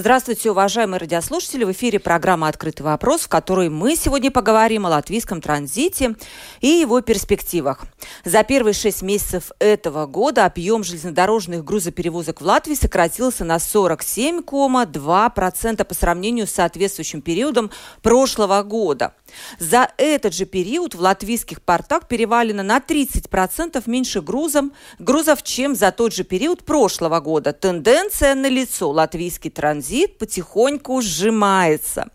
Здравствуйте, уважаемые радиослушатели. В эфире программа «Открытый вопрос», в которой мы сегодня поговорим о латвийском транзите и его перспективах. За первые шесть месяцев этого года объем железнодорожных грузоперевозок в Латвии сократился на 47,2% по сравнению с соответствующим периодом прошлого года. За этот же период в латвийских портах перевалено на 30% меньше грузом, грузов, чем за тот же период прошлого года. Тенденция на лицо. Латвийский транзит потихоньку сжимается.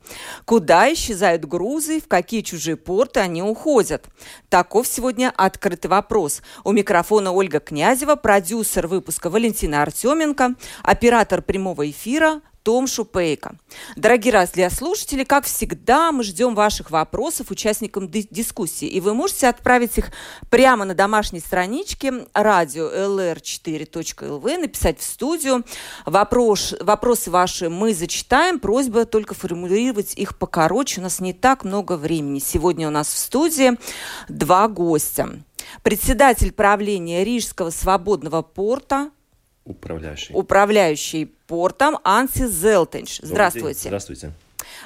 Куда исчезают грузы, в какие чужие порты они уходят? Таков сегодня открытый вопрос. У микрофона Ольга Князева, продюсер выпуска Валентина Артеменко, оператор прямого эфира том Шупейко. Дорогие радиослушатели, как всегда, мы ждем ваших вопросов участникам дискуссии. И вы можете отправить их прямо на домашней страничке радио lr4.lv, написать в студию. Вопрос, вопросы ваши мы зачитаем. Просьба только формулировать их покороче. У нас не так много времени. Сегодня у нас в студии два гостя. Председатель правления Рижского свободного порта Управляющий. Управляющий портом Анси Зелтенш. Здравствуйте. Здравствуйте.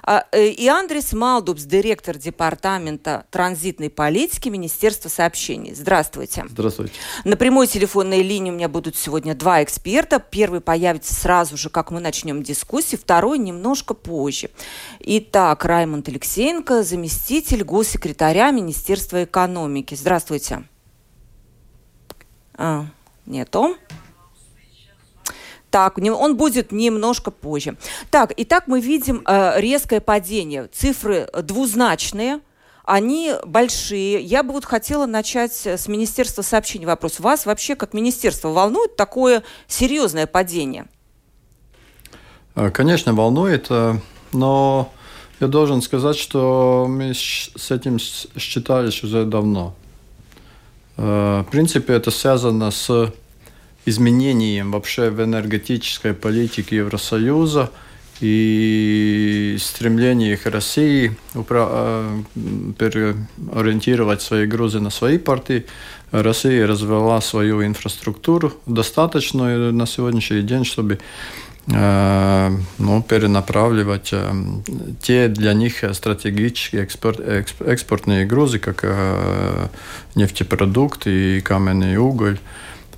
А, э, и Андрес Малдубс, директор департамента транзитной политики Министерства сообщений. Здравствуйте. Здравствуйте. На прямой телефонной линии у меня будут сегодня два эксперта. Первый появится сразу же, как мы начнем дискуссию, второй немножко позже. Итак, Раймонд Алексеенко, заместитель госсекретаря Министерства экономики. Здравствуйте. А, нету. Так, он будет немножко позже. Так, итак, мы видим э, резкое падение. Цифры двузначные, они большие. Я бы вот хотела начать с Министерства сообщений вопрос. Вас вообще как министерство волнует такое серьезное падение? Э, конечно, волнует, э, но я должен сказать, что мы с этим считались уже давно. Э, в принципе, это связано с изменением вообще в энергетической политике Евросоюза и стремлениях России э, переориентировать свои грузы на свои порты. Россия развела свою инфраструктуру достаточную на сегодняшний день, чтобы э, ну, перенаправливать э, те для них стратегические экспорт, экспортные грузы, как нефтепродукты и каменный уголь.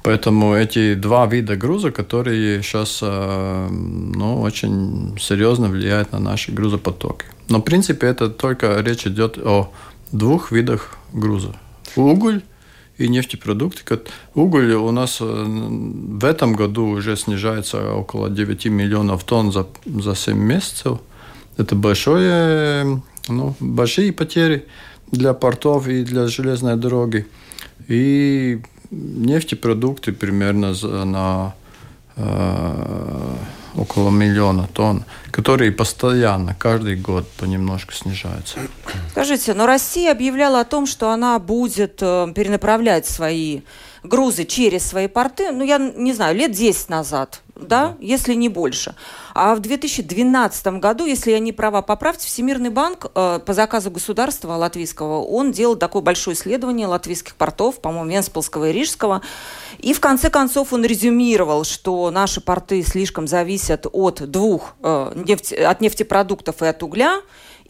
Поэтому эти два вида груза, которые сейчас э, ну, очень серьезно влияют на наши грузопотоки. Но в принципе это только речь идет о двух видах груза. Уголь и нефтепродукты. Уголь у нас э, в этом году уже снижается около 9 миллионов тонн за, за 7 месяцев. Это большое, ну, большие потери для портов и для железной дороги. И нефтепродукты примерно на э, около миллиона тонн, которые постоянно, каждый год понемножку снижаются. Скажите, но Россия объявляла о том, что она будет э, перенаправлять свои грузы через свои порты, ну, я не знаю, лет 10 назад, да, если не больше. А в 2012 году, если я не права, поправьте, Всемирный банк э, по заказу государства латвийского, он делал такое большое исследование латвийских портов, по-моему, Венспилского и Рижского, и в конце концов он резюмировал, что наши порты слишком зависят от двух, э, нефть, от нефтепродуктов и от угля,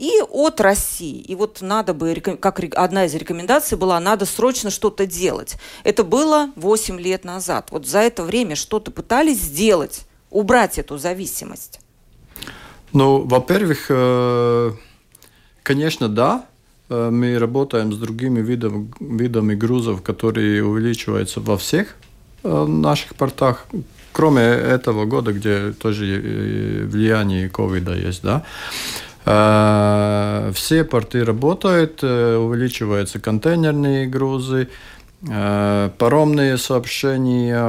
и от России. И вот надо бы, как одна из рекомендаций была, надо срочно что-то делать. Это было 8 лет назад. Вот за это время что-то пытались сделать, убрать эту зависимость. Ну, во-первых, э, конечно, да, э, мы работаем с другими видами, видами грузов, которые увеличиваются во всех э, наших портах, кроме этого года, где тоже влияние ковида есть, да. Э, все порты работают, э, увеличиваются контейнерные грузы, э, паромные сообщения,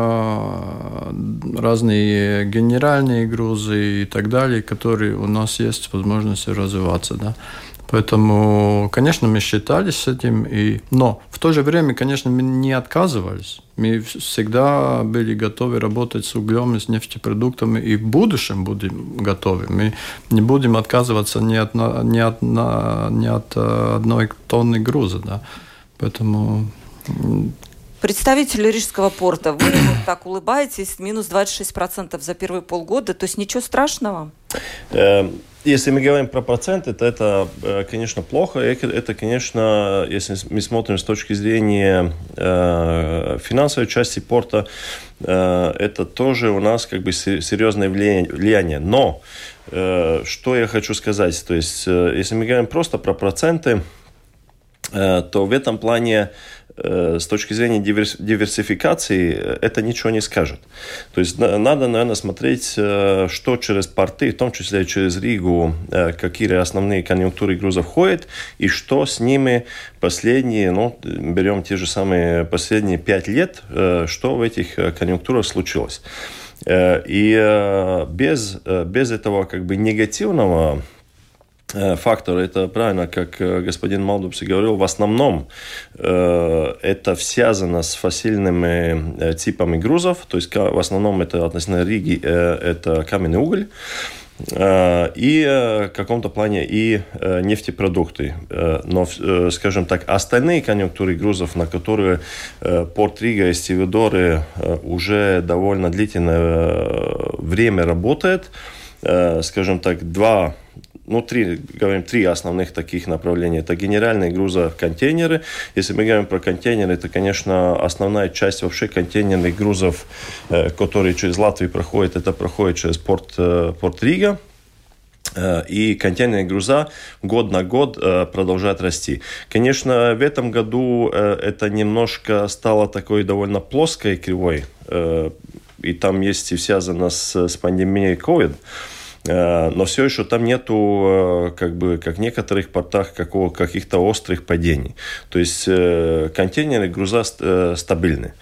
разные генеральные грузы и так далее, которые у нас есть возможность развиваться. Да? Поэтому, конечно, мы считались с этим, и... но в то же время, конечно, мы не отказывались. Мы всегда были готовы работать с углем и с нефтепродуктами, и в будущем будем готовы. Мы не будем отказываться ни от, ни от, ни от э, одной тонны груза. Да. Поэтому Представитель Рижского порта, вы вот так улыбаетесь, минус 26% за первые полгода, то есть ничего страшного? Эм, если мы говорим про проценты, то это, э, конечно, плохо. Это, конечно, если мы смотрим с точки зрения э, финансовой части порта, э, это тоже у нас как бы серьезное влияние. Но что я хочу сказать, то есть если мы говорим просто про проценты, то в этом плане Э, с точки зрения диверсификации э, это ничего не скажет. То есть надо, наверное, смотреть, э, что через порты, в том числе через Ригу, какие основные конъюнктуры грузов ходят, и что с ними последние, ну, берем те же самые последние пять лет, что в этих конъюнктурах случилось. И без, без этого как бы негативного Э, фактор. Это правильно, как э, господин Малдупс говорил, в основном э, это связано с фасильными типами грузов, то есть в основном это относительно Риги, это каменный уголь и в каком-то плане и нефтепродукты. Но, скажем так, остальные конъюнктуры грузов, на которые порт Рига и Стивидоры уже довольно длительное время работает, скажем так, два ну, три, говорим, три основных таких направления. Это генеральные грузоконтейнеры. Если мы говорим про контейнеры, это, конечно, основная часть вообще контейнерных грузов, э, которые через Латвию проходят, это проходит через порт, э, порт Рига, э, и контейнерные груза год на год продолжают расти. Конечно, в этом году это немножко стало такой довольно плоской кривой, и там есть и связано с, с пандемией COVID. Э, но все еще там нету, э, как бы, как в некоторых портах, какого, каких-то острых падений. То есть э, контейнеры груза стабильны.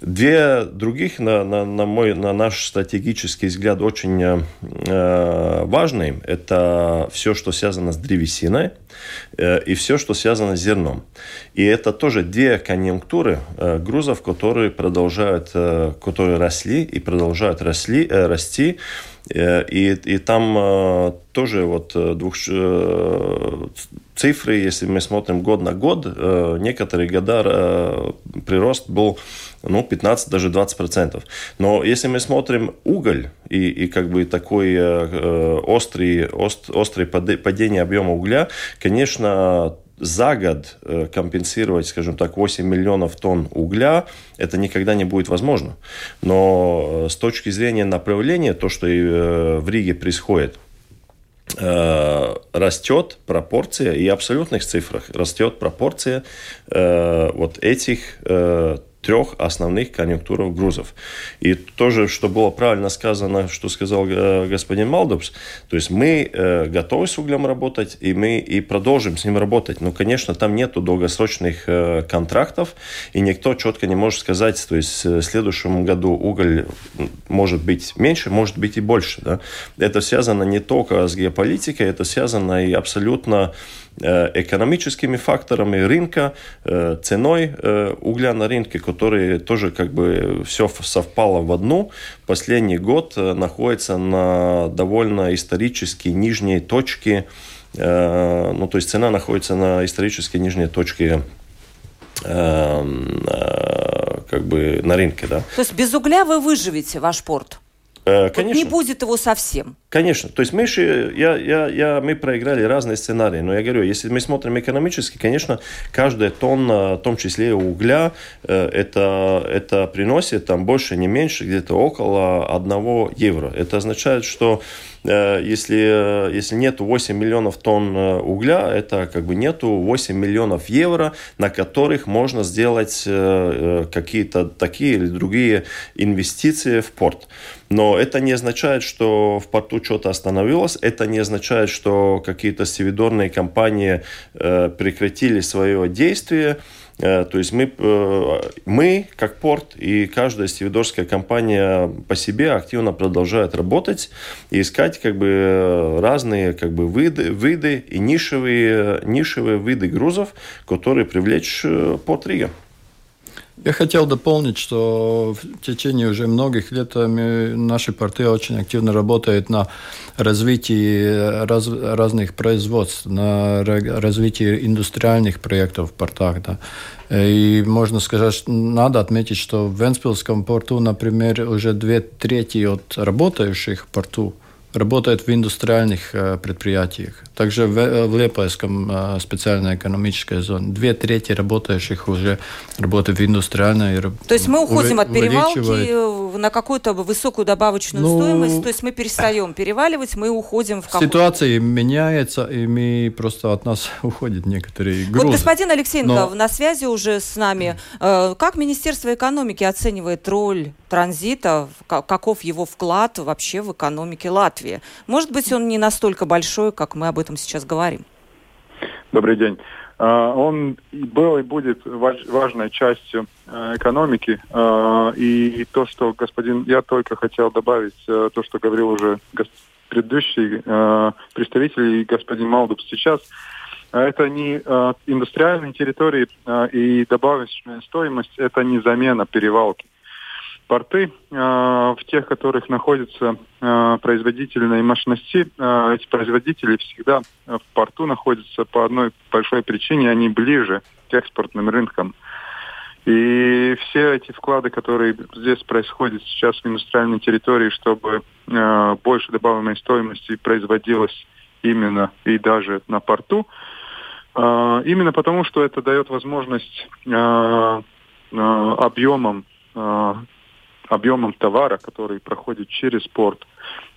Две других, на, на, на, мой, на наш стратегический взгляд, очень важные. Это все, что связано с древесиной и все, что связано с зерном. И это тоже две конъюнктуры грузов, которые продолжают, которые росли и продолжают росли, расти Э, и, и там э, тоже вот э, двух, цифры, если мы смотрим год на год, некоторые года прирост был ну, 15, даже 20 процентов. Но если мы смотрим уголь и, и как бы такой острый, ост, острый падение объема угля, конечно, за год э, компенсировать, скажем так, 8 миллионов тонн угля, это никогда не будет возможно. Но э, с точки зрения направления, то, что э, в Риге происходит, растет пропорция, и абсолютных цифрах растет пропорция вот этих трех основных конъюнктуров грузов. И тоже, что было правильно сказано, что сказал э, господин Малдопс, то есть мы э, готовы с углем работать, и мы и продолжим с ним работать. Но, конечно, там нету долгосрочных э, контрактов, и никто четко не может сказать, то есть в следующем году уголь может быть меньше, может быть и больше. Да? Это связано не только с геополитикой, это связано и абсолютно экономическими факторами рынка, э, ценой э, угля на рынке, которые тоже как бы все совпало в одну. Последний год находится на довольно исторически нижней точке, ну то есть цена находится на исторически нижней точке как бы на рынке, да. То есть без угля вы выживете ваш порт? Конечно. Вот не будет его совсем. Конечно. То есть мы, я, я, я, мы проиграли разные сценарии. Но я говорю, если мы смотрим экономически, конечно, каждая тонна, в том числе угля, э, это, это приносит там больше, не меньше, где-то около 1 евро. Это означает, что Э, если, если нет 8 миллионов тонн э, угля, это как бы нету 8 миллионов евро, на которых можно сделать э, какие-то такие или другие инвестиции в порт. Но это не означает, что в порту что-то остановилось, это не означает, что какие-то севидорные компании прекратили свое действие. То есть мы, мы, как порт, и каждая стивидорская компания по себе активно продолжает работать и искать как бы разные как бы виды, виды и нишевые, нишевые виды грузов, которые привлечь порт Рига. Я хотел дополнить, что в течение уже многих лет э, наши порты очень активно работают на развитии раз, разных производств, на развитии индустриальных проектов в портах. Да. И можно сказать, что надо отметить, что в Венспилском порту, например, уже две трети от работающих порту – работает в индустриальных э, предприятиях. Также в, э, в Лепойском э, специальной экономической зоне. Две трети работающих уже работают в индустриальной. То есть мы уходим от перевалки на какую-то высокую добавочную ну, стоимость, то есть мы перестаем переваливать, мы уходим в какую-то... Ситуация меняется, и мы просто от нас уходят некоторые грузы. Вот господин Алексеенко Но... на связи уже с нами. Как Министерство экономики оценивает роль транзита, каков его вклад вообще в экономике Латвии. Может быть, он не настолько большой, как мы об этом сейчас говорим. Добрый день. А, он был и будет важной частью а, экономики. А, и то, что господин... Я только хотел добавить то, что говорил уже предыдущий представитель и господин Малдуб сейчас. Это не индустриальные территории и добавочная стоимость, это не замена перевалки порты, э, в тех, которых находятся э, производительные мощности, э, эти производители всегда в порту находятся по одной большой причине, они ближе к экспортным рынкам. И все эти вклады, которые здесь происходят сейчас в индустриальной территории, чтобы больше добавленной стоимости производилось именно и даже на порту, именно потому, что это дает возможность объемом э, объемом товара, который проходит через порт,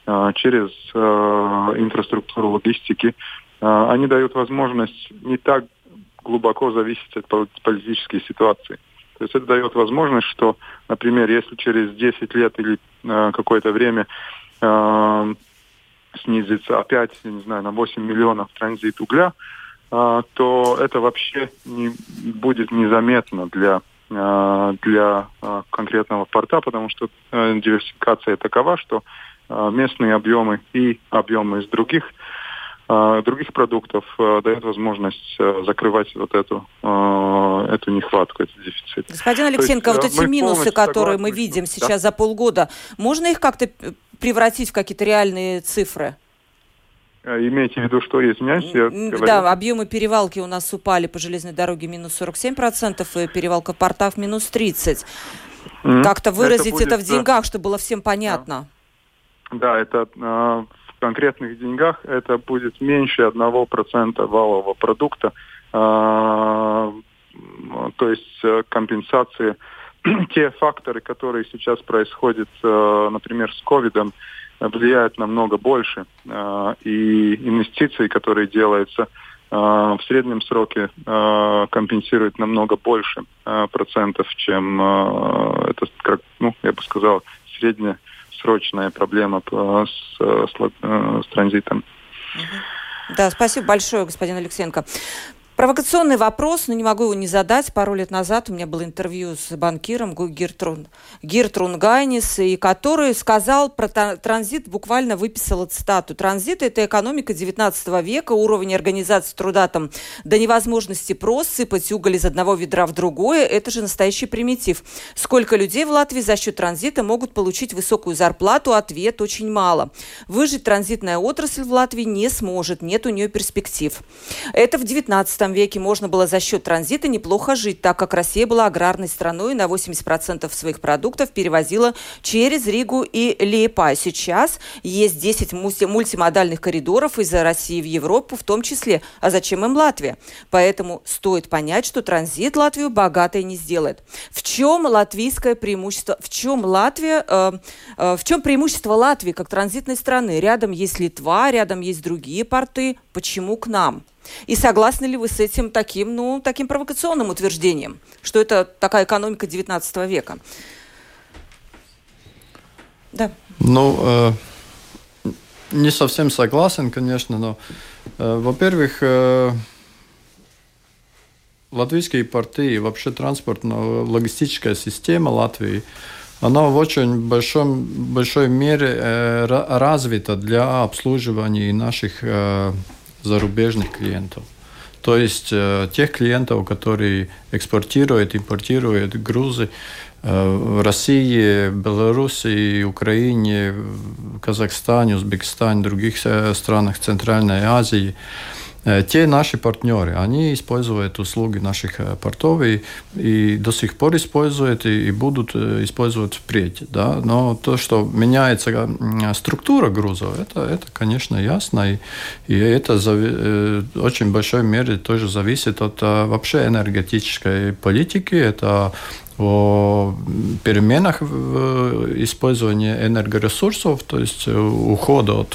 а, через а, инфраструктуру логистики, а, они дают возможность не так глубоко зависеть от политической ситуации. То есть это дает возможность, что, например, если через 10 лет или какое-то время снизится опять, я не знаю, на 8 миллионов транзит угля, то это вообще не будет незаметно для для э, конкретного порта, потому что э, диверсификация такова, что местные объемы и объемы из других других продуктов дает возможность закрывать вот эту эту нехватку, этот дефицит. Господин Алексеенко, есть, вот эти минусы, которые мы видим сейчас да? за полгода, можно их как-то превратить в какие-то реальные цифры? А, имейте в виду, что извиняюсь, я говорю. Да, объемы перевалки у нас упали по железной дороге минус 47%, и перевалка портов минус 30%. Mm-hmm. Как-то выразить это, будет, это в деньгах, чтобы было всем понятно. Да, да это э, в конкретных деньгах это будет меньше 1% валового продукта. Э, то есть э, компенсации, те факторы, которые сейчас происходят, э, например, с ковидом, влияет намного больше. А, и инвестиции, которые делаются а, в среднем сроке, а, компенсируют намного больше процентов, чем это, как, ну, я бы сказал, среднесрочная проблема с, с, с транзитом. Да, спасибо большое, господин Алексеенко. Провокационный вопрос, но не могу его не задать. Пару лет назад у меня было интервью с банкиром Гиртрун, Гиртрун Гайнис, и который сказал про транзит, буквально выписала цитату. Транзит – это экономика 19 века, уровень организации труда там до невозможности просто сыпать уголь из одного ведра в другое – это же настоящий примитив. Сколько людей в Латвии за счет транзита могут получить высокую зарплату? Ответ – очень мало. Выжить транзитная отрасль в Латвии не сможет, нет у нее перспектив. Это в 19 веке можно было за счет транзита неплохо жить, так как Россия была аграрной страной и на 80% своих продуктов перевозила через Ригу и Лиепай. Сейчас есть 10 мультимодальных коридоров из России в Европу в том числе. А зачем им Латвия? Поэтому стоит понять, что транзит Латвию богатой не сделает. В чем латвийское преимущество? В чем Латвия? Э, э, в чем преимущество Латвии как транзитной страны? Рядом есть Литва, рядом есть другие порты. Почему к нам? И согласны ли вы с этим таким, ну, таким провокационным утверждением, что это такая экономика XIX века? Да. Ну, э, не совсем согласен, конечно, но, э, во-первых, э, латвийские порты и вообще транспортно-логистическая система Латвии, она в очень большом, большой мере э, развита для обслуживания наших э, зарубежных клиентов. То есть э, тех клиентов, которые экспортируют, импортируют грузы э, в России, Беларуси, Украине, Казахстане, Узбекистане, других э, странах Центральной Азии. Э, те наши партнеры, они используют услуги наших э, портов и, и до сих пор используют и, и будут э, использовать впредь. Да? Но то, что меняется структура грузов, это, это конечно, ясно. И, и это зави- очень большой мере тоже зависит от вообще энергетической политики. Это о переменах в использовании энергоресурсов, то есть ухода от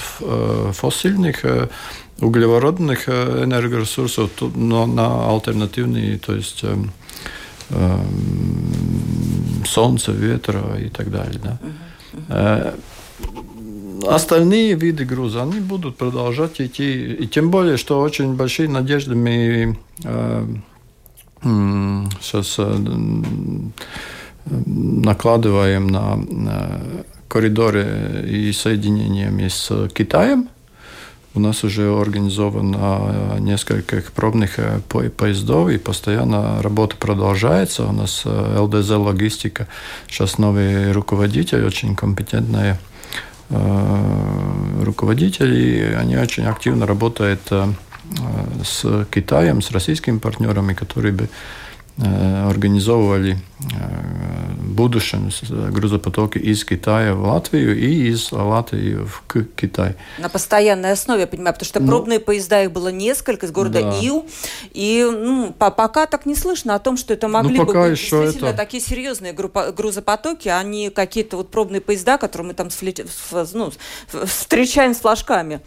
фосильных углеводородных э, энергоресурсов но на альтернативные, то есть э, э, солнце, ветра и так далее. Да. Э, остальные виды груза, они будут продолжать идти. И тем более, что очень большие надежды мы э, сейчас э, накладываем на, на коридоры и соединениями с Китаем. У нас уже организовано несколько пробных э, поездов, и постоянно работа продолжается. У нас э, ЛДЗ «Логистика». Сейчас новый руководитель, очень компетентные э, руководители. Они очень активно работают с Китаем, с российскими партнерами, которые бы Э, организовывали э, будущем грузопотоки из Китая в Латвию и из Латвии в Китай. На постоянной основе, я понимаю, потому что ну, пробные поезда их было несколько из города да. Ил, и ну, по пока так не слышно о том, что это могли ну, бы быть действительно это... такие серьезные грузопотоки, а не какие-то вот пробные поезда, которые мы там ну, встречаем с флажками.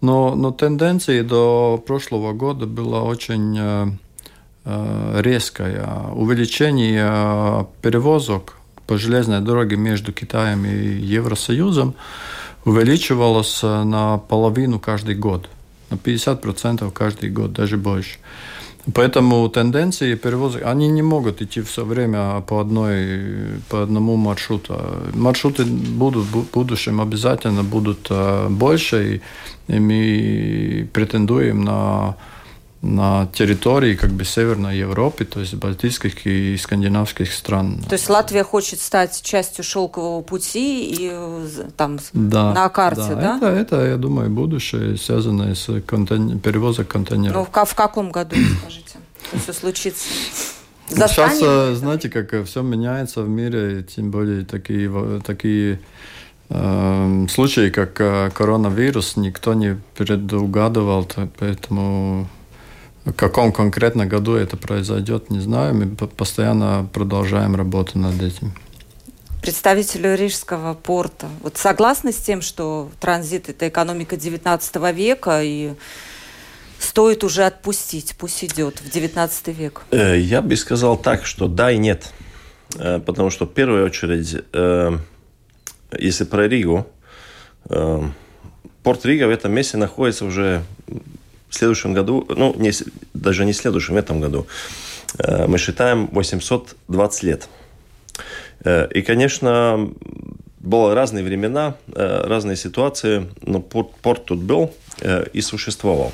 Но, но тенденции до прошлого года была очень э, Э, резкое увеличение перевозок по железной дороге между Китаем и Евросоюзом увеличивалось на половину каждый год, на 50% каждый год, даже больше. Поэтому тенденции перевозок, они не могут идти все время по, одной, по одному маршруту. Маршруты будут в будущем обязательно будут э, больше, и мы претендуем на на территории как бы Северной Европы, то есть балтийских и скандинавских стран. То есть Латвия хочет стать частью шелкового пути и там да, на карте, да? да? Это, это, я думаю, будущее, связанное с контейнер, перевозом контейнеров. Ну, в, в каком году, скажите, все случится? Застанем? Сейчас, знаете, как все меняется в мире, тем более такие, такие э, случаи, как э, коронавирус, никто не предугадывал, поэтому в каком конкретно году это произойдет, не знаю. Мы постоянно продолжаем работу над этим. Представителю Рижского порта. Вот согласны с тем, что транзит – это экономика XIX века, и стоит уже отпустить, пусть идет в XIX век? Э, я бы сказал так, что да и нет. Э, потому что в первую очередь, э, если про Ригу, порт Рига в этом месте находится уже в следующем году, ну, не, даже не в следующем, в этом году, э, мы считаем 820 лет. Э, и, конечно, было разные времена, э, разные ситуации, но порт, порт тут был и существовал.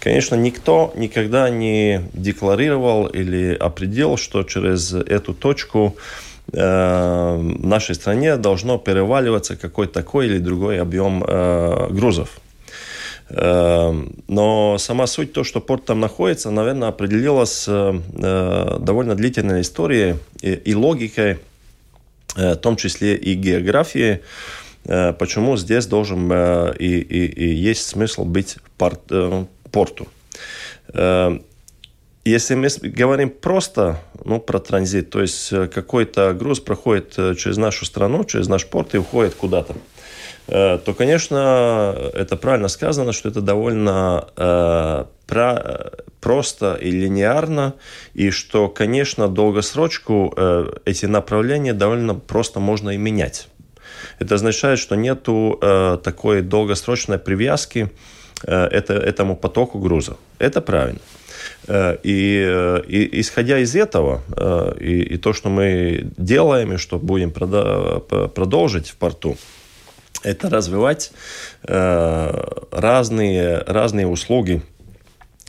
Конечно, никто никогда не декларировал или определил, что через эту точку в нашей стране должно переваливаться какой-то такой или другой объем грузов. Эм, но сама суть, то, что порт там находится, наверное, определилась э, э, довольно длительной историей и логикой, э, в том числе и географией, почему здесь должен и, и, и есть смысл быть порт, порту. Если мы говорим просто ну, про транзит, то есть какой-то груз проходит через нашу страну, через наш порт и уходит куда-то. Э, то, конечно, это правильно сказано, что это довольно э, про, просто и линеарно, и что, конечно, долгосрочку э, эти направления довольно просто можно и менять. Это означает, что нету э, такой долгосрочной привязки это, этому потоку груза. Это правильно. И, и исходя из этого, и, и то, что мы делаем, и что будем прода- продолжить в порту, это развивать разные, разные услуги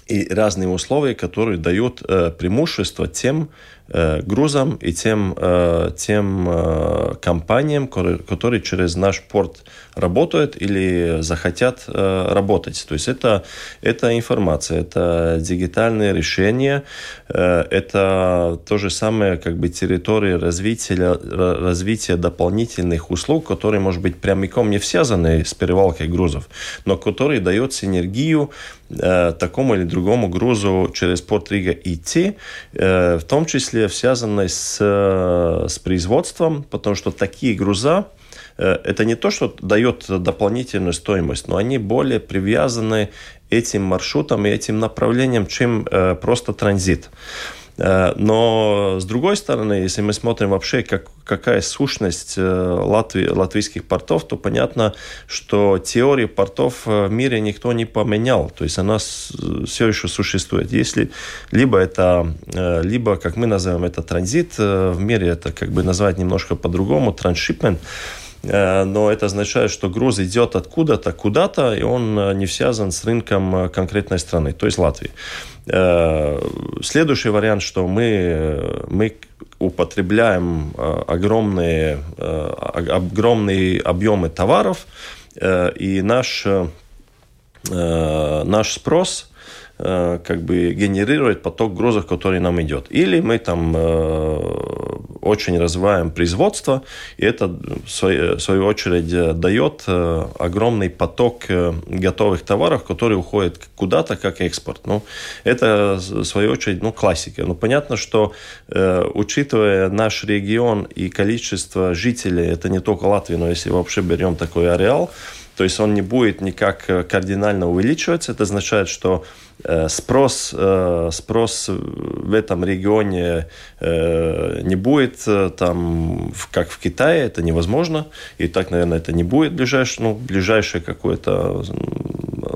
и разные условия, которые дают преимущество тем Э, грузам и тем, э, тем э, компаниям, которые через наш порт работают или захотят работать. То есть это, это информация, это дигитальные решения, это то же самое как бы территория развития, развития дополнительных услуг, которые, может быть, прямиком не связаны с перевалкой грузов, но которые дают синергию такому или другому грузу через порт Рига идти, в том числе числе связанной с, э, с производством, потому что такие груза, э, это не то, что дает дополнительную стоимость, но они более привязаны этим маршрутам и этим направлениям, чем э, просто транзит. Э, но с другой стороны, если мы смотрим вообще, как, какая сущность э, Латвии, латвийских портов, то понятно, что теорию портов в мире никто не поменял. То есть она все еще существует. Если либо это, э, либо, как мы называем это, транзит, в мире это как бы назвать немножко по-другому, трансшипмент, но это означает, что груз идет откуда-то куда-то, и он не связан с рынком конкретной страны, то есть Латвии. Э, следующий вариант, что мы, мы употребляем э, огромные, э, огромные объемы товаров, и наш, наш спрос Э, как бы генерирует поток грузов, который нам идет. Или мы там э, очень развиваем производство, и это в свою очередь дает э, огромный поток готовых товаров, которые уходят куда-то как экспорт. Ну, это в свою очередь ну, классика. Но понятно, что учитывая наш регион и количество жителей, это не только Латвия, но если вообще берем такой ареал, то есть он не будет никак кардинально увеличиваться. Это означает, что Э, спрос, э, спрос в этом регионе э, не будет там, как в Китае, это невозможно. И так, наверное, это не будет ближайшее, ну, ближайшее какое-то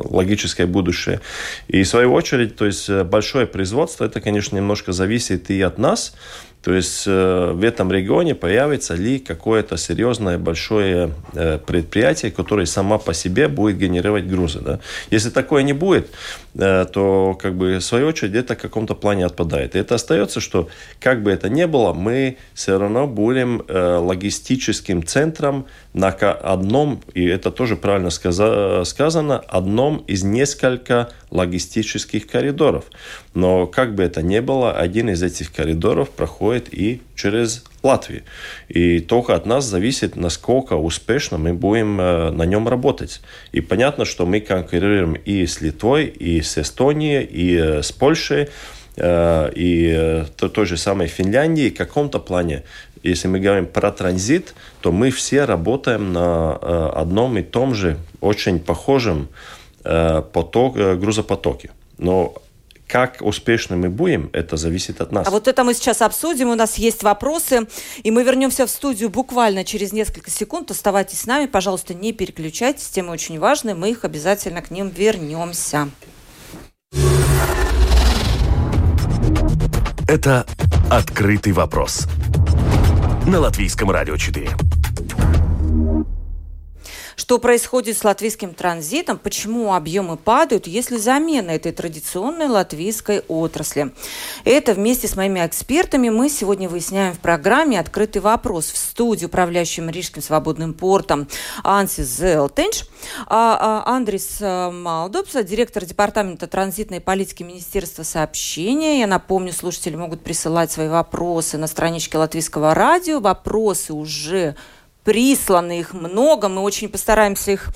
логическое будущее. И в свою очередь, то есть большое производство, это, конечно, немножко зависит и от нас, то есть э, в этом регионе появится ли какое-то серьезное большое э, предприятие, которое сама по себе будет генерировать грузы. Да? Если такое не будет, э, то как бы в свою очередь это в каком-то плане отпадает. И это остается, что как бы это ни было, мы все равно будем логистическим центром на одном, и это тоже правильно сказано, одном из нескольких логистических коридоров. Но как бы это ни было, один из этих коридоров проходит и через Латвию. И только от нас зависит, насколько успешно мы будем э, на нем работать. И понятно, что мы конкурируем и с Литвой, и с Эстонией, и э, с Польшей, э, и той же самой Финляндии. В каком-то плане если мы говорим про транзит, то мы все работаем на одном и том же очень похожем поток, грузопотоке. Но как успешны мы будем, это зависит от нас. А вот это мы сейчас обсудим. У нас есть вопросы. И мы вернемся в студию буквально через несколько секунд. Оставайтесь с нами. Пожалуйста, не переключайтесь. Темы очень важные. Мы их обязательно к ним вернемся. Это «Открытый вопрос» на Латвийском радио 4. Что происходит с латвийским транзитом, почему объемы падают, если замена этой традиционной латвийской отрасли. Это вместе с моими экспертами мы сегодня выясняем в программе «Открытый вопрос» в студии управляющим Рижским свободным портом Ансис Зелтенш, а, а Андрис э, Малдопс, директор департамента транзитной политики Министерства сообщения. Я напомню, слушатели могут присылать свои вопросы на страничке Латвийского радио. Вопросы уже присланы, их много, мы очень постараемся их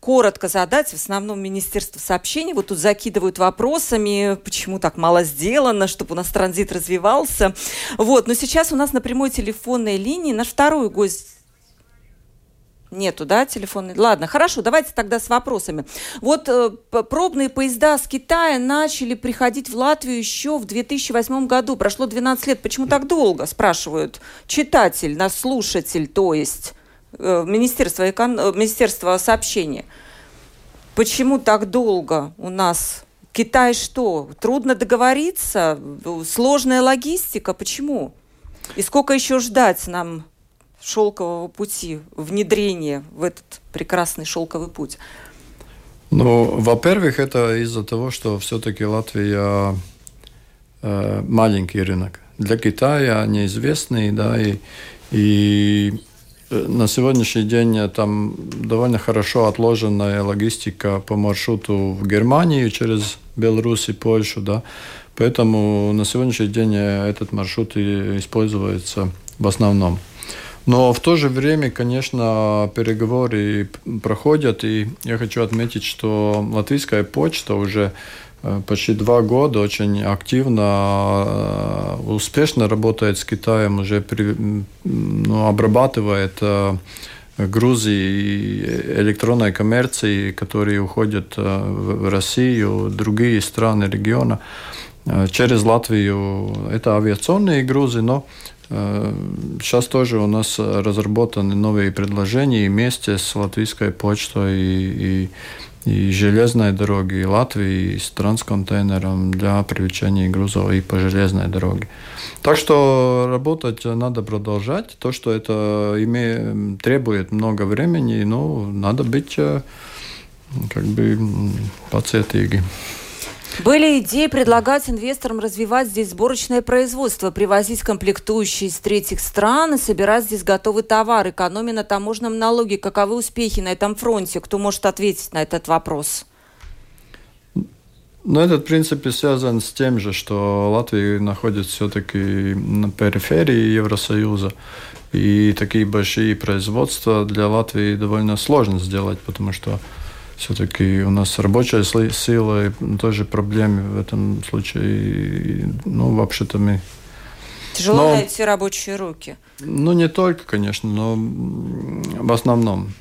коротко задать. В основном Министерство сообщений вот тут закидывают вопросами, почему так мало сделано, чтобы у нас транзит развивался. Вот, но сейчас у нас на прямой телефонной линии наш второй гость Нету, да, телефонный? Ладно, хорошо, давайте тогда с вопросами. Вот э, пробные поезда с Китая начали приходить в Латвию еще в 2008 году. Прошло 12 лет. Почему так долго, спрашивают читатель, наш слушатель, то есть э, Министерство, экон... Э, Министерство сообщения. Почему так долго у нас? Китай что? Трудно договориться? Сложная логистика? Почему? И сколько еще ждать нам шелкового пути, внедрения в этот прекрасный шелковый путь? Ну, во-первых, это из-за того, что все-таки Латвия э, маленький рынок. Для Китая неизвестный, да, и, и э, на сегодняшний день там довольно хорошо отложенная логистика по маршруту в Германию через Беларусь и Польшу, да. Поэтому на сегодняшний день этот маршрут используется в основном. Но в то же время, конечно, переговоры проходят, и я хочу отметить, что латвийская почта уже э, почти два года очень активно, э, успешно работает с Китаем, уже при, ну, обрабатывает э, грузы электронной коммерции, которые уходят в Россию, другие страны региона. Через Латвию это авиационные грузы, но Сейчас тоже у нас разработаны новые предложения вместе с Латвийской почтой и, и, и железной дороги, и Латвии, и с трансконтейнером для привлечения грузов и по железной дороге. Так что работать надо продолжать. То, что это имеет, требует много времени, ну, надо быть как бы пациентами. Были идеи предлагать инвесторам развивать здесь сборочное производство, привозить комплектующие из третьих стран и собирать здесь готовый товар, экономя на таможенном налоге. Каковы успехи на этом фронте? Кто может ответить на этот вопрос? Ну, этот, в принципе, связан с тем же, что Латвия находится все-таки на периферии Евросоюза. И такие большие производства для Латвии довольно сложно сделать, потому что все-таки у нас рабочая сила, и тоже проблемы в этом случае. Ну, вообще-то мы... Тяжело но, найти рабочие руки. Ну, не только, конечно, но в основном.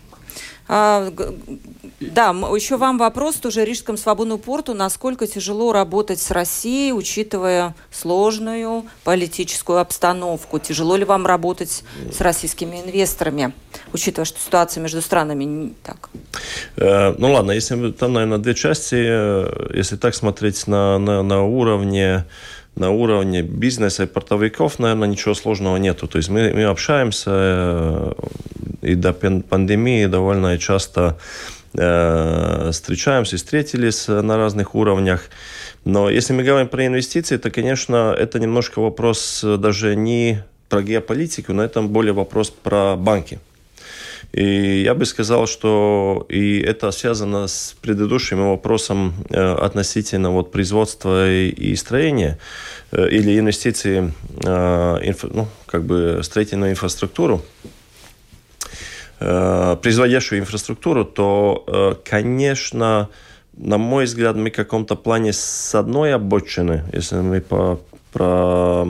А, да, еще вам вопрос тоже Рижскому свободному порту. Насколько тяжело работать с Россией, учитывая сложную политическую обстановку? Тяжело ли вам работать с российскими инвесторами, учитывая, что ситуация между странами не так? Э, ну ладно, если там, наверное, две части. Э, если так смотреть на, на, на уровне на уровне бизнеса и портовиков, наверное, ничего сложного нету. То есть мы, мы общаемся э, и до пандемии довольно часто э, встречаемся встретились на разных уровнях. Но если мы говорим про инвестиции, то, конечно, это немножко вопрос даже не про геополитику, но это более вопрос про банки. И я бы сказал, что и это связано с предыдущим вопросом э, относительно вот производства и, строения э, или инвестиций э, ну, как бы строительную инфраструктуру. Производящую инфраструктуру, то, конечно, на мой взгляд, мы в каком-то плане с одной обочины, если мы по, про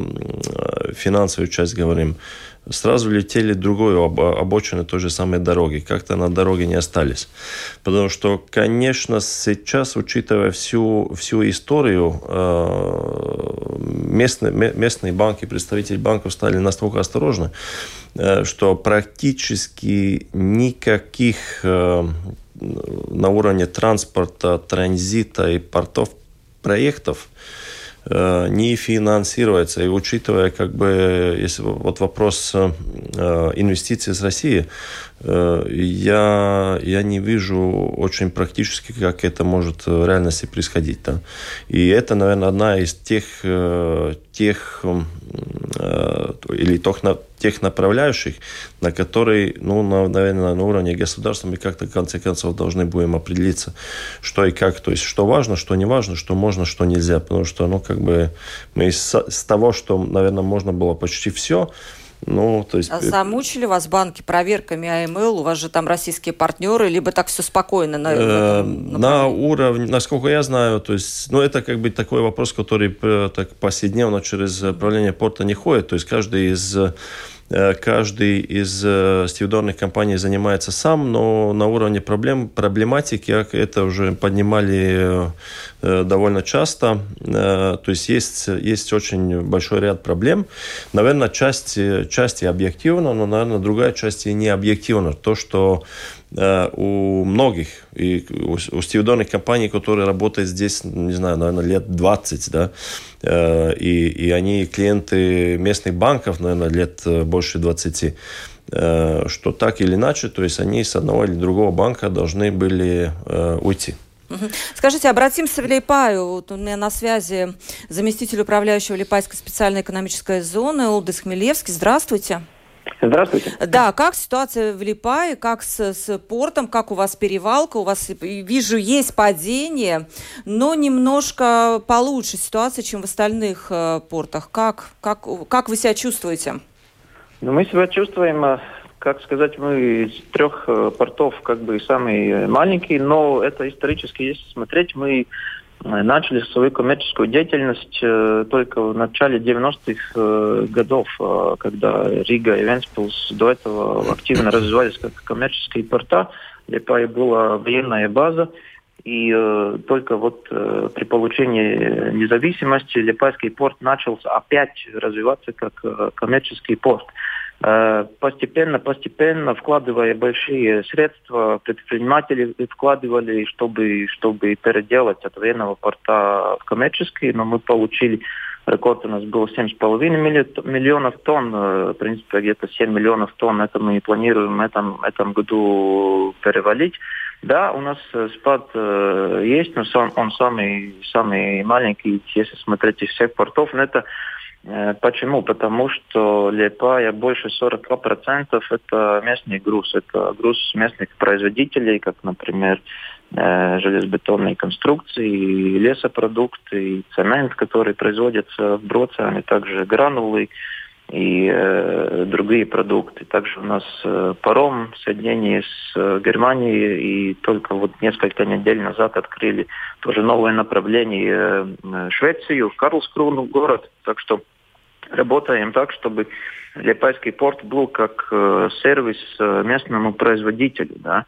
финансовую часть говорим, сразу летели другой обочины той же самой дороги. Как-то на дороге не остались. Потому что, конечно, сейчас, учитывая всю, всю историю, э, местные, местные банки, представители банков стали настолько осторожны, э, что практически никаких э, на уровне транспорта, транзита и портов проектов не финансируется. И учитывая, как бы, если вот вопрос э, инвестиций из России, э, я, я не вижу очень практически, как это может в реальности происходить. Да. И это, наверное, одна из тех, тех или тех, тех направляющих, на которые, ну, на, наверное, на уровне государства мы как-то в конце концов должны будем определиться, что и как, то есть что важно, что не важно, что можно, что нельзя, потому что, ну, как бы мы из, с того, что, наверное, можно было почти все, ну, то есть... А замучили вас банки проверками АМЛ? У вас же там российские партнеры, либо так все спокойно? На, э, на уровне, насколько я знаю, то есть, ну, это как бы такой вопрос, который э, так повседневно через правление порта не ходит. То есть каждый из каждый из э, стивдорных компаний занимается сам, но на уровне проблем, проблематики это уже поднимали э, довольно часто. То есть есть, есть очень большой ряд проблем. Наверное, часть, часть объективна, но, наверное, другая часть и не объективна. То, что э, у многих, и у, у стивдонных компаний, которые работают здесь, не знаю, наверное, лет 20, да, э, и, и они клиенты местных банков, наверное, лет больше 20 что так или иначе, то есть они с одного или другого банка должны были э, уйти. Скажите, обратимся в Лейпаю. Вот у меня на связи заместитель управляющего Липайской специальной экономической зоны Улдыс Хмелевский. Здравствуйте. Здравствуйте. Да, как ситуация в Липае, как с, с портом, как у вас перевалка, у вас, вижу, есть падение, но немножко получше ситуация, чем в остальных э, портах. Как, как, как вы себя чувствуете? Ну, мы себя чувствуем э, как сказать, мы из трех э, портов как бы самый маленький, но это исторически, если смотреть, мы э, начали свою коммерческую деятельность э, только в начале 90-х годов, когда Рига и Венспилс до этого активно развивались как коммерческие порта. Лепая была военная база, и э, только вот э, при получении независимости Лепайский порт начал опять развиваться как э, коммерческий порт. Э, постепенно, постепенно, вкладывая большие средства, предприниматели вкладывали, чтобы, чтобы переделать от военного порта в коммерческий, но мы получили рекорд у нас был 7,5 миллионов тонн, э, в принципе, где-то 7 миллионов тонн, это мы планируем в этом, этом году перевалить. Да, у нас э, спад э, есть, но сам, он самый, самый маленький, если смотреть из всех портов, но это Э, почему? Потому что Лепая больше 40% это местный груз. Это груз местных производителей, как, например, э, железобетонные конструкции, лесопродукты, цемент, который производится в Броце, а также гранулы и э, другие продукты. Также у нас э, паром в соединении с э, Германией, и только вот несколько недель назад открыли тоже новое направление э, э Швецию, Карлскруну город. Так что работаем так, чтобы Лепайский порт был как э, сервис э, местному производителю. Да.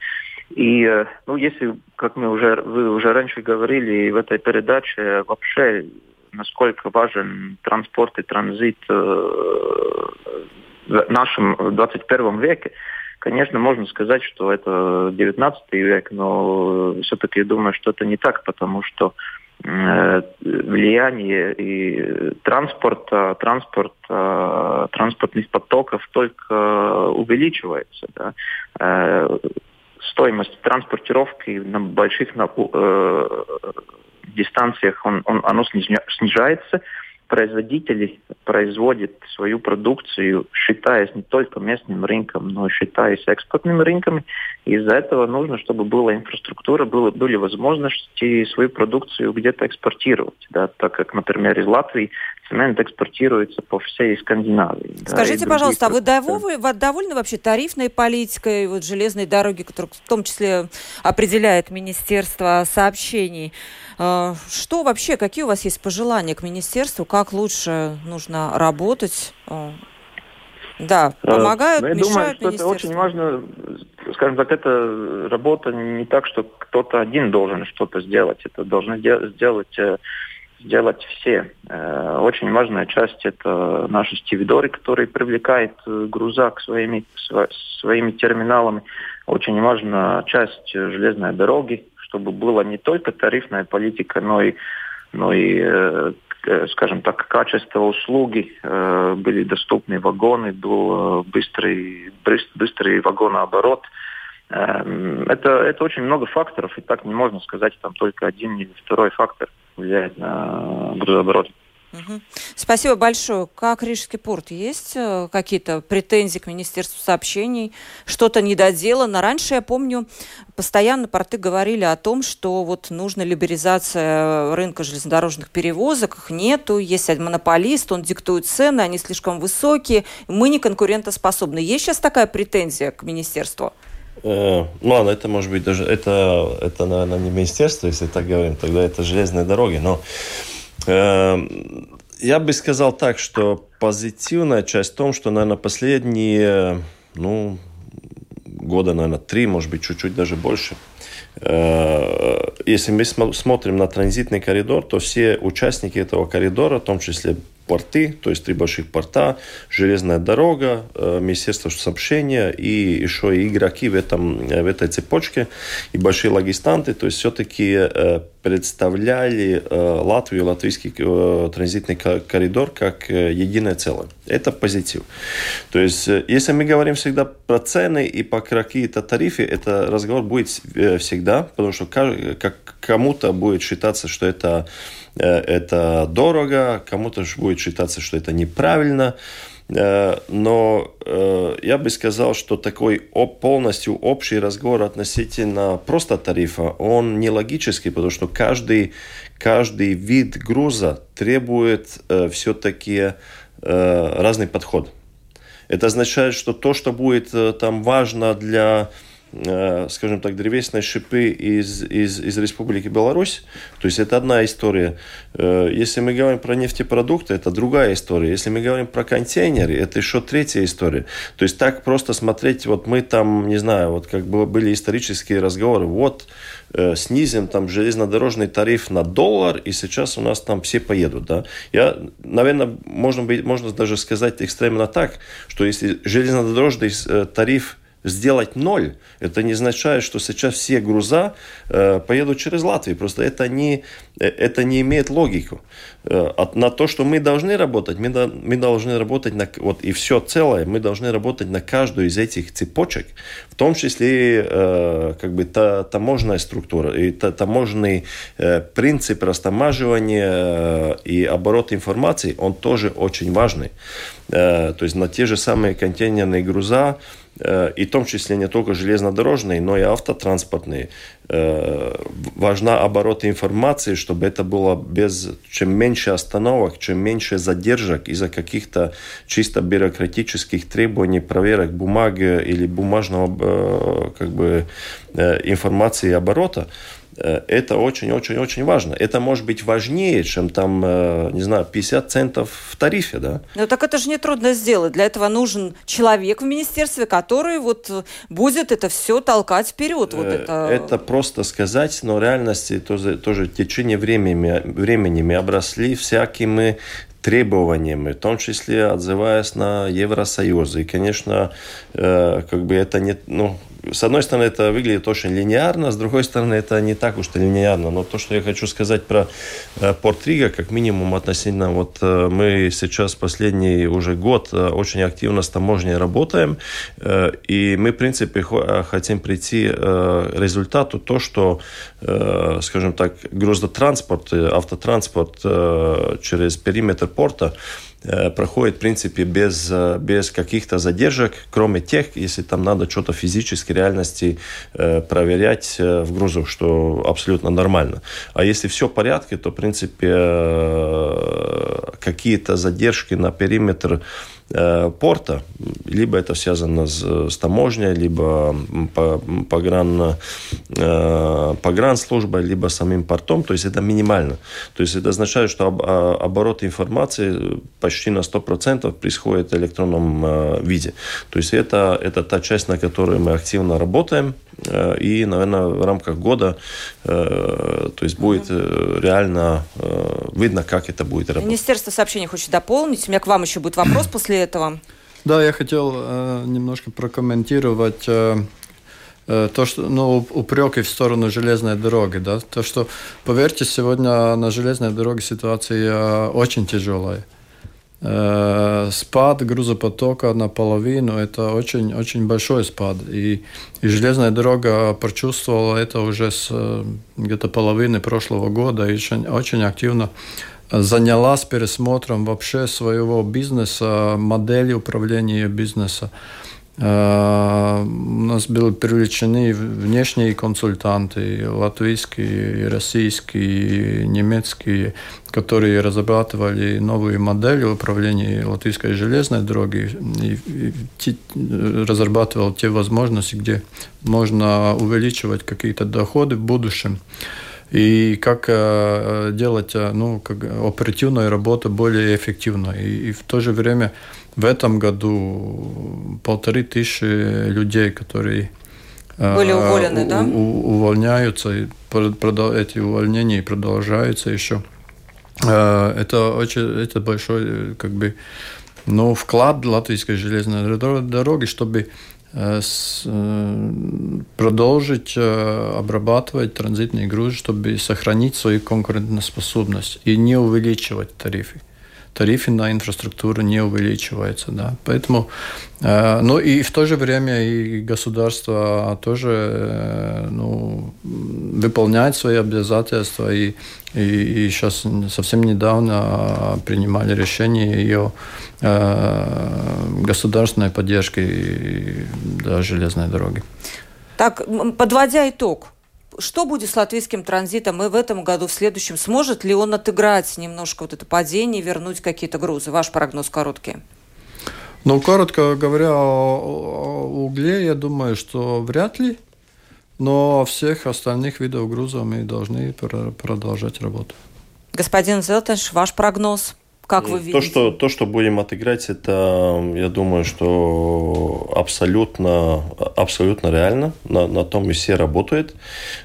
И, э, ну, если, как мы уже, вы уже раньше говорили в этой передаче, вообще, насколько важен транспорт и транзит э, в нашем 21 веке, конечно, можно сказать, что это 19 век, но все-таки я думаю, что это не так, потому что Э, влияние и транспорта, транспорта, транспортных потоков только увеличивается. Да. Э, стоимость транспортировки на больших э, дистанциях он, он, оно снижается, производители производят свою продукцию, считаясь не только местным рынком, но и считаясь экспортными рынками. Из-за этого нужно, чтобы была инфраструктура, было, были возможности свою продукцию где-то экспортировать. Да, так как, например, из Латвии цемент экспортируется по всей Скандинавии. Скажите, да, пожалуйста, а вы довольны, вы довольны вообще тарифной политикой вот, железной дороги, которую в том числе определяет Министерство сообщений? А, что вообще, какие у вас есть пожелания к министерству, как лучше нужно работать? А, да, э, помогают, Но я мешают думаю, что это очень важно, скажем так, это работа не так, что кто-то один должен что-то сделать, это должны сделать э, сделать все. Э, очень важная часть это наши стивидоры, которые привлекают груза к своими, своими терминалами. Очень важна часть железной дороги, чтобы была не только тарифная политика, но и, но и э, скажем так, качество услуги, э, были доступны вагоны, был быстрый, быстрый вагонооборот. Э, это, это очень много факторов, и так не можно сказать, там только один или второй фактор влияет на грузооборот. Спасибо большое. Как Рижский порт? Есть э, какие-то претензии к Министерству сообщений? Что-то недоделано? Раньше, я помню, постоянно порты говорили о том, что вот нужна либерализация рынка железнодорожных перевозок. Их нету. Есть один монополист, он диктует цены, они слишком высокие. Мы не конкурентоспособны. Есть сейчас такая претензия к Министерству? Э, ну ладно, это может быть даже... Это, это, наверное, не министерство, если так говорим. Тогда это железные дороги. Но Эм, я бы сказал так, что позитивная часть в том, что, наверное, последние, ну, года, наверное, три, может быть, чуть-чуть даже больше, э, если мы смотрим на транзитный коридор, то все участники этого коридора, в том числе порты, то есть три больших порта, железная дорога, э, Министерство сообщения и еще и игроки в, этом, в этой цепочке, и большие логистанты, то есть все-таки э, представляли э, Латвию, латвийский транзитный коридор как единое целое. Это позитив. То есть, если мы говорим всегда про цены и по какие-то тарифы, это разговор будет всегда, потому что как кому-то будет считаться, что это Э, это дорого, кому-то же будет считаться, что это неправильно. Э, но э, я бы сказал, что такой полностью общий разговор относительно просто тарифа, он не логический, потому что каждый, каждый вид груза требует все-таки разный подход. Это означает, что то, что будет там важно для Э, скажем так, древесные шипы из, из, из Республики Беларусь. То есть это одна история. Э, если мы говорим про нефтепродукты, это другая история. Если мы говорим про контейнеры, это еще третья история. То есть так просто смотреть, вот мы там, не знаю, вот как бы были исторические разговоры, вот э, снизим там железнодорожный тариф на доллар, и сейчас у нас там все поедут. Да? Я, наверное, можно, быть, можно даже сказать экстремально так, что если железнодорожный тариф сделать ноль, это не означает, что сейчас все груза э, поедут через Латвию. Просто это не, э, это не имеет логику. Э, на то, что мы должны работать, мы, до, мы должны работать на, вот и все целое, мы должны работать на каждую из этих цепочек, в том числе э, как бы та, таможенная структура и та, таможенный э, принцип растамаживания э, и оборот информации, он тоже очень важный. Э, то есть на те же самые контейнерные груза, Э, и в том числе не только железнодорожные, но и автотранспортные. Э, важна оборот информации, чтобы это было без чем меньше остановок, чем меньше задержек из-за каких-то чисто бюрократических требований, проверок бумаги или бумажного э, как бы, информации оборота. Э, это очень-очень-очень важно. Это может быть важнее, чем там, э, не знаю, 50 центов в тарифе, да? Ну так это же не трудно сделать. Для этого нужен человек в министерстве, который вот будет это все толкать вперед. Вот э, это... это просто сказать, но в реальности тоже, тоже в течение времени, времени мы обросли всякими требованиями, в том числе отзываясь на Евросоюз. И, конечно, как бы это не, ну, с одной стороны, это выглядит очень линейно, с другой стороны, это не так уж и линейно. Но то, что я хочу сказать про э, Порт Рига, как минимум относительно, вот э, мы сейчас последний уже год э, очень активно с таможней работаем, и мы, в принципе, хотим прийти к результату то, что, скажем так, грузотранспорт, автотранспорт через периметр порта проходит, в принципе, без, э, без каких-то задержек, кроме тех, если там надо что-то физически, реальности э, проверять в грузу, что абсолютно нормально. А если все в порядке, то, в принципе, какие-то задержки на периметр Э, порта, либо это связано с, с таможней, либо погран, э, погранслужбой, либо самим портом, то есть это минимально. То есть это означает, что об, а, оборот информации почти на 100% происходит в электронном э, виде. То есть это, это та часть, на которой мы активно работаем, и, наверное, в рамках года то есть будет реально видно, как это будет работать. Министерство сообщений хочет дополнить. У меня к вам еще будет вопрос после этого. Да, я хотел э, немножко прокомментировать э, э, то, что, ну, упреки в сторону железной дороги, да, то, что, поверьте, сегодня на железной дороге ситуация очень тяжелая. Э, спад грузопотока наполовину – это очень, очень большой спад. И, и железная дорога прочувствовала это уже с э, где-то половины прошлого года и очень, очень активно занялась пересмотром вообще своего бизнеса, модели управления бизнеса. Э, у нас были привлечены внешние консультанты, латвийские, российские, немецкие, которые разрабатывали новые модели управления латвийской железной дороги и, и, и разрабатывал те возможности, где можно увеличивать какие-то доходы в будущем и как э, делать э, ну, как оперативную работу более эффективно. И, и в то же время в этом году полторы тысячи людей, которые Были уволены, у, да? У, увольняются, и эти увольнения продолжаются еще. Это очень это большой как бы ну, вклад латвийской железной дороги, чтобы продолжить обрабатывать транзитные грузы, чтобы сохранить свою конкурентоспособность и не увеличивать тарифы тарифы на инфраструктуру не увеличиваются. Да. Поэтому, э, ну и в то же время и государство тоже э, ну, выполняет свои обязательства и, и, и сейчас совсем недавно принимали решение ее э, государственной поддержки да, железной дороги. Так, подводя итог, что будет с латвийским транзитом и в этом году, в следующем? Сможет ли он отыграть немножко вот это падение, вернуть какие-то грузы? Ваш прогноз короткий. Ну, коротко говоря, о угле, я думаю, что вряд ли. Но всех остальных видов грузов мы должны продолжать работу. Господин Зелтеш, ваш прогноз? Как вы видите? То что, то, что будем отыграть, это, я думаю, что абсолютно, абсолютно реально. На, на том и все работает.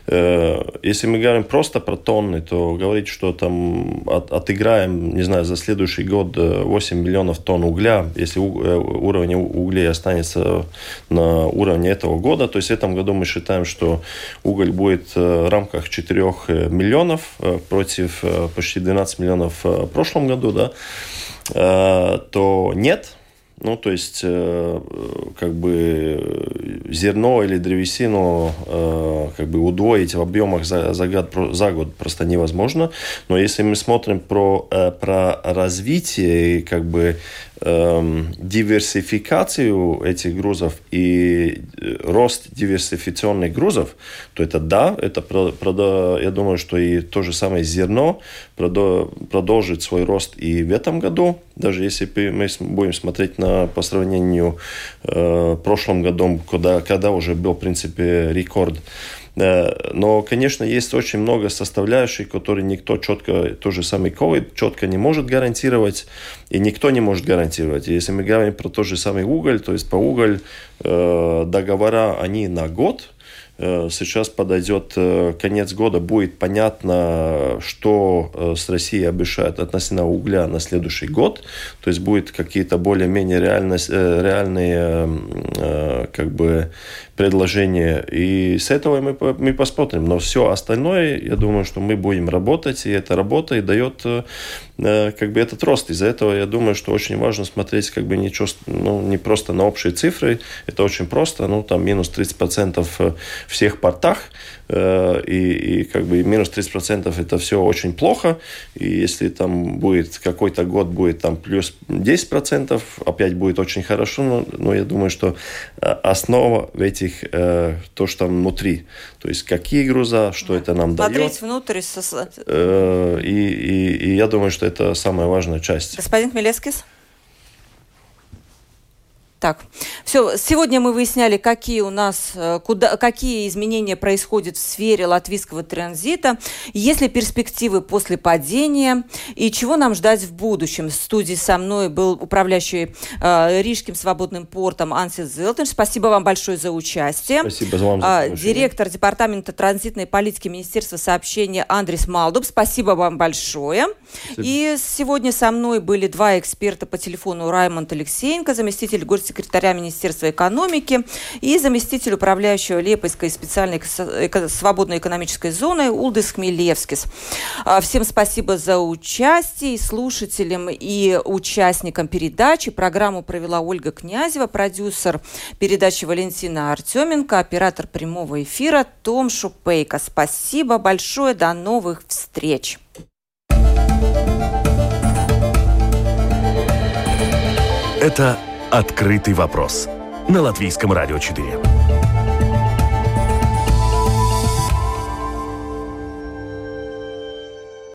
Э, если мы говорим просто про тонны, то говорить, что там от, отыграем, не знаю, за следующий год 8 миллионов тонн угля, если э, уровень углей останется на уровне этого года, то есть в этом году мы считаем, что уголь будет э, в рамках 4 миллионов против почти 12 миллионов в прошлом году, да, Э, то нет. Ну, то есть, э, как бы зерно или древесину э, как бы удвоить в объемах за, за, год, за год просто невозможно. Но если мы смотрим про, про развитие и как бы диверсификацию этих грузов и рост диверсификационных грузов, то это да, это я думаю, что и то же самое зерно продолжит свой рост и в этом году, даже если мы будем смотреть на по сравнению э, прошлым годом, когда, когда уже был, в принципе, рекорд. Э, но, конечно, есть очень много составляющих, которые никто четко, то же самое COVID, четко не может гарантировать, и никто не может гарантировать. Если мы говорим про тот же самый уголь, то есть по уголь э, договора, они на год – Э, сейчас подойдет конец года, будет понятно, что с Россией обещают относительно угля на следующий год. То есть будет какие-то более-менее реальные как бы предложения. И с этого мы, мы посмотрим. Но все остальное, я думаю, что мы будем работать, и эта работа и дает как бы этот рост. Из-за этого я думаю, что очень важно смотреть как бы не, ну, не просто на общие цифры. Это очень просто. Ну, там минус 30% всех портах, э, и, и как бы минус 30% это все очень плохо, и если там будет какой-то год будет там плюс 10%, опять будет очень хорошо, но, но я думаю, что э, основа в этих, э, то, что там внутри, то есть какие груза, что это нам Смотреть дает. Смотреть внутрь. И, и, и я думаю, что это самая важная часть. Господин Хмелевскис? Так, все. Сегодня мы выясняли, какие у нас, э, куда, какие изменения происходят в сфере латвийского транзита, есть ли перспективы после падения и чего нам ждать в будущем. В студии со мной был управляющий э, Рижским свободным портом Ансис Зелтен. Спасибо вам большое за участие. Спасибо вам за а, Директор департамента транзитной политики Министерства сообщения Андрис Малдуб. Спасибо вам большое. Спасибо. И сегодня со мной были два эксперта по телефону Раймонд Алексеенко, заместитель город секретаря Министерства экономики и заместитель управляющего Лепойской специальной свободной экономической зоны Улдис Хмелевскис. А, всем спасибо за участие слушателям, и участникам передачи. Программу провела Ольга Князева, продюсер передачи Валентина Артеменко, оператор прямого эфира Том Шупейко. Спасибо большое, до новых встреч! Это «Открытый вопрос» на Латвийском радио 4.